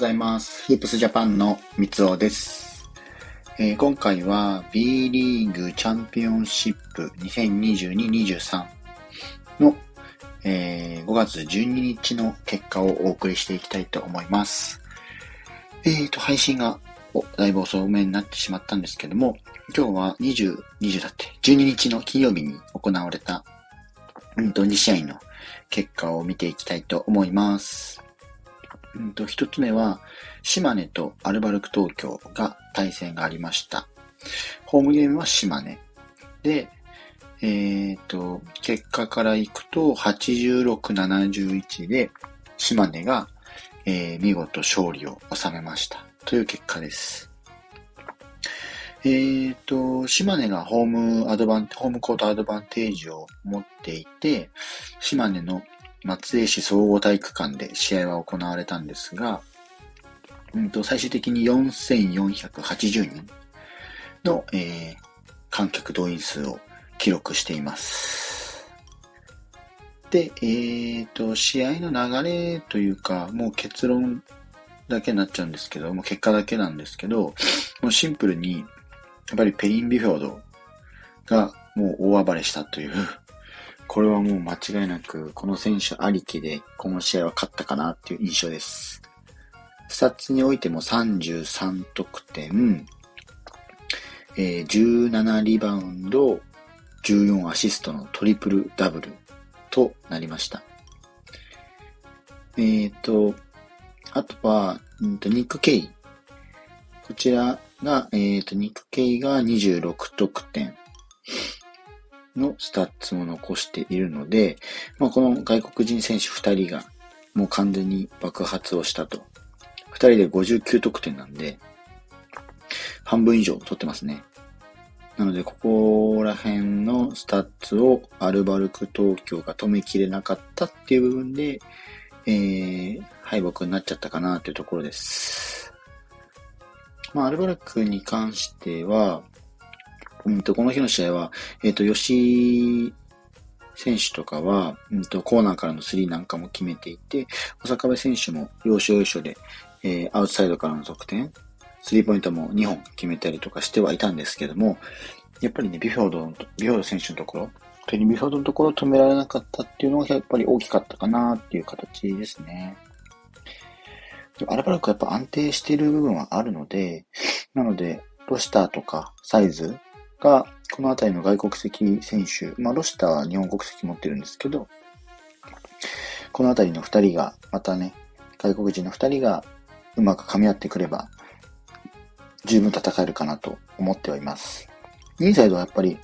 ございます。フープスジャパンの三つおです、えー今回は B リーグチャンピオンシップ2022-23の、えー5月12日の結果をお送りしていきたいと思います。えーと、配信がおだいぶ遅めになってしまったんですけども、今日は20、20だって、12日の金曜日に行われた、うんと、2試合の結果を見ていきたいと思います。うんと、一つ目は、島根とアルバルク東京が対戦がありました。ホームゲームは島根。で、えっ、と、結果からいくと、86-71で、島根が、えー見事勝利を収めました。という結果です。えっ、と、島根がホームアドバン、ホームコートアドバンテージを持っていて、島根の松江市総合体育館で試合は行われたんですが、うんと最終的に4480人の、えー観客動員数を記録しています。で、えーと、試合の流れというか、もう結論だけになっちゃうんですけど、もう結果だけなんですけど、もうシンプルに、やっぱりペリン・ビフォードがもう大暴れしたという、これはもう間違いなく、この選手ありきで、この試合は勝ったかなっていう印象です。スタッツにおいても33得点、えー17リバウンド、14アシストのトリプルダブルとなりました。えっ、と、あとは、うんと、ニック・ケイ。こちらが、えっ、と、ニック・ケイが26得点のスタッツも残しているので、まあ、この外国人選手2人がもう完全に爆発をしたと。2人で59得点なんで、半分以上取ってますね。なので、ここら辺のスタッツをアルバルク東京が止めきれなかったっていう部分で、えー、敗北になっちゃったかなというところです。まあ、アルバルクに関しては、うんと、この日の試合は、えっ、と、吉井選手とかは、うんと、コーナーからのスリーなんかも決めていて、小坂部選手も要所要所で、えーアウトサイドからの得点、スリーポイントも2本決めたりとかしてはいたんですけども、やっぱりね、ビフォード、ビフォード選手のところ、ペリンビフォードのところを止められなかったっていうのがやっぱり大きかったかなっていう形ですね。でアルバルクはやっぱ安定している部分はあるので、なので、ロシターとかサイズが、このあたりの外国籍選手、まあロシターは日本国籍持ってるんですけど、このあたりの二人が、またね、外国人の二人がうまく噛み合ってくれば、十分戦えるかなと思ってはいます。インサイドはやっぱり、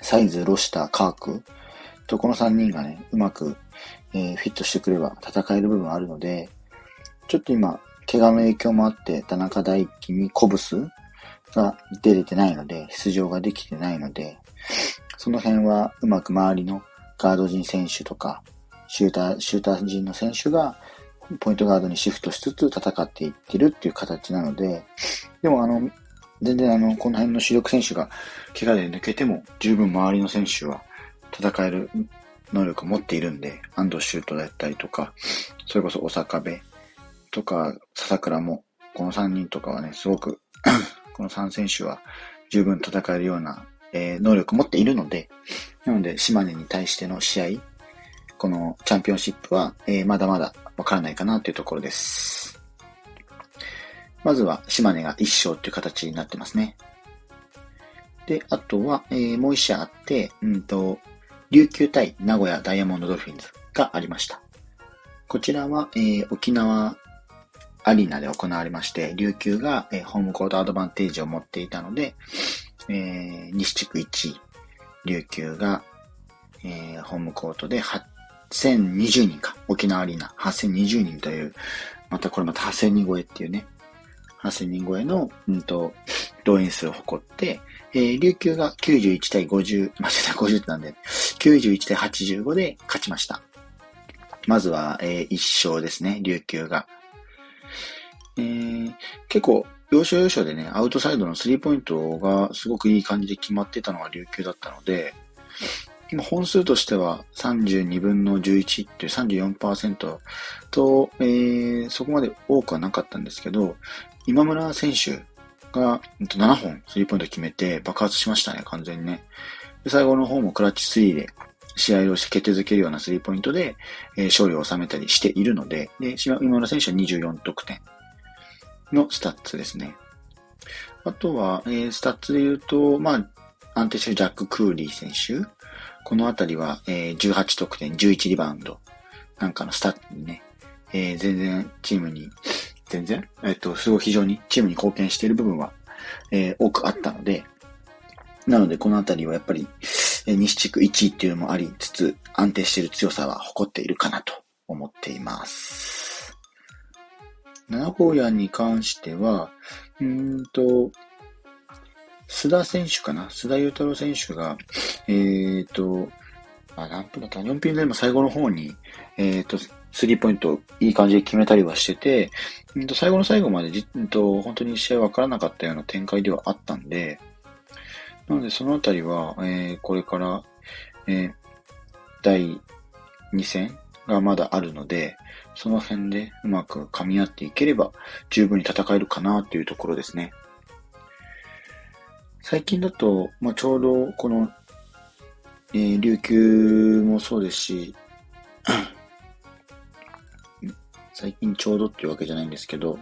サイズ、ロシター、カークとこの3人がね、うまく、えーフィットしてくれば戦える部分あるので、ちょっと今、怪我の影響もあって、田中大輝にコブスが出れてないので、出場ができてないので、その辺はうまく周りのガード陣選手とか、シューター、シューター陣の選手が、ポイントガードにシフトしつつ戦っていってるっていう形なので、でもあの、全然あの、この辺の主力選手が怪我で抜けても、十分周りの選手は戦える能力を持っているんで、安藤シュートだったりとか、それこそ小坂部とか、笹倉も、この3人とかはね、すごく、この3選手は十分戦えるような、えー能力を持っているので、なので、島根に対しての試合、このチャンピオンシップは、えーまだまだわからないかなというところです。まずは、島根が1勝という形になってますね。で、あとは、えーもう1試合あって、うんと、琉球対名古屋ダイヤモンドドルフィンズがありました。こちらは、えー沖縄アリーナで行われまして、琉球が、ホームコートアドバンテージを持っていたので、えー西地区1位、琉球が、えーホームコートで8020人か、沖縄アリーナ8020人という、またこれまた8000人超えっていうね、8000人超えの、うんと、動員数を誇って、えー琉球が91対50、間違えた、50なんで、91対85で勝ちました。まずは、えー1勝ですね、琉球が。えー結構、要所要所でね、アウトサイドのスリーポイントがすごくいい感じで決まってたのが琉球だったので、今本数としては32分の11っていう34%と、えー、そこまで多くはなかったんですけど、今村選手が7本スリーポイント決めて爆発しましたね、完全にね。最後の方もクラッチ3で試合をして決定づけるようなスリーポイントで、えー、勝利を収めたりしているので、で今村選手は24得点のスタッツですね。あとは、えー、スタッツで言うと、まあ、安定してるジャック・クーリー選手。このあたりは、えー、18得点、11リバウンドなんかのスタッツにね、えー、全然チームに、全然、えっと、すごい非常にチームに貢献している部分は、えー、多くあったので、なのでこのあたりはやっぱり、えー、西地区1位っていうのもありつつ、安定している強さは誇っているかなと思っています。名古屋に関しては、うんと、須田選手かな？須田祐太郎選手が、えっ、ー、と、あ、何分だった ?4 分でも最後の方に、えっ、ー、と、スリーポイントいい感じで決めたりはしてて、うんと最後の最後までじ、うんと、本当に試合わからなかったような展開ではあったんで、なのでそのあたりは、えー、これから、えー、第2戦がまだあるので、その辺でうまく噛み合っていければ十分に戦えるかなというところですね。最近だと、まあ、ちょうどこの、えー、琉球もそうですし、最近ちょうどっていうわけじゃないんですけど、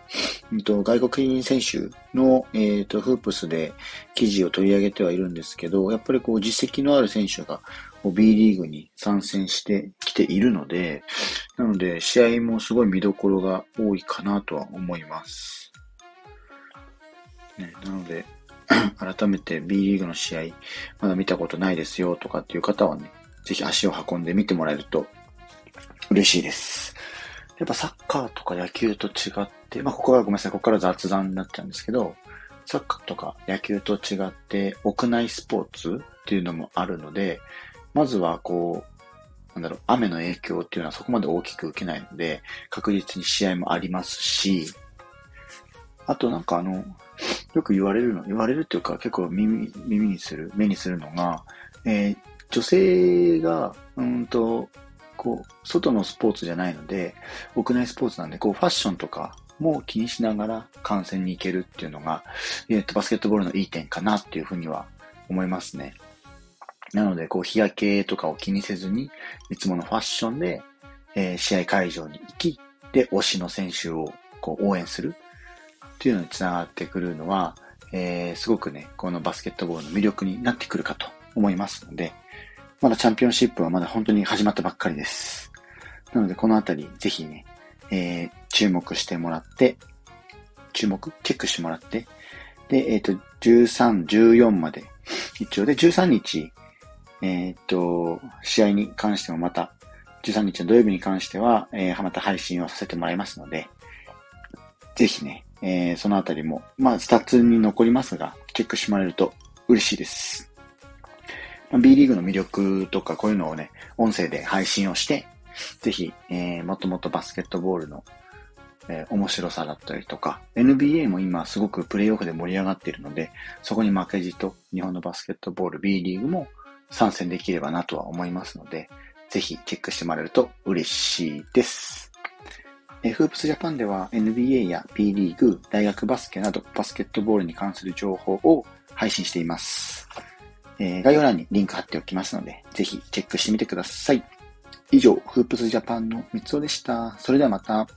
と外国人選手の、えーと、フープスで記事を取り上げてはいるんですけど、やっぱりこう実績のある選手が B リーグに参戦してきているので、なので試合もすごい見どころが多いかなとは思います。ね、なので、改めて B リーグの試合、まだ見たことないですよとかっていう方はね、ぜひ足を運んで見てもらえると嬉しいです。やっぱサッカーとか野球と違って、まあここはごめんなさい、ここから雑談になっちゃうんですけど、サッカーとか野球と違って屋内スポーツっていうのもあるので、まずはこう、なんだろう、雨の影響っていうのはそこまで大きく受けないので、確実に試合もありますし、あとなんかあの、よく言われるの、言われるっていうか結構耳、耳にする、目にするのが、えー、女性が、うんと、こう、外のスポーツじゃないので、屋内スポーツなんで、こう、ファッションとかも気にしながら観戦に行けるっていうのが、えっ、ー、と、バスケットボールのいい点かなっていうふうには思いますね。なので、こう、日焼けとかを気にせずに、いつものファッションで、えー、試合会場に行き、で、推しの選手をこう応援する。っていうのにつながってくるのは、えー、すごくね、このバスケットボールの魅力になってくるかと思いますので、まだチャンピオンシップはまだ本当に始まったばっかりです。なので、このあたり、ぜひね、えー、注目してもらって、注目？チェックしてもらって、で、えっ、ー、と、13、14まで、一応で、13日、えっ、と、試合に関してもまた、13日の土曜日に関しては、えー、また配信をさせてもらいますので、ぜひね、えー、そのあたりも、まあ、スタッツに残りますが、チェックしてもらえると嬉しいです。まあ、B リーグの魅力とか、こういうのをね、音声で配信をして、ぜひ、えー、もともとバスケットボールの、えー、面白さだったりとか、NBA も今すごくプレイオフで盛り上がっているので、そこに負けじと日本のバスケットボール B リーグも参戦できればなとは思いますので、ぜひチェックしてもらえると嬉しいです。えフープスジャパンでは NBA や P リーグ、大学バスケなどバスケットボールに関する情報を配信しています。えー、概要欄にリンク貼っておきますので、ぜひチェックしてみてください。以上、フープスジャパンの三つおでした。それではまた。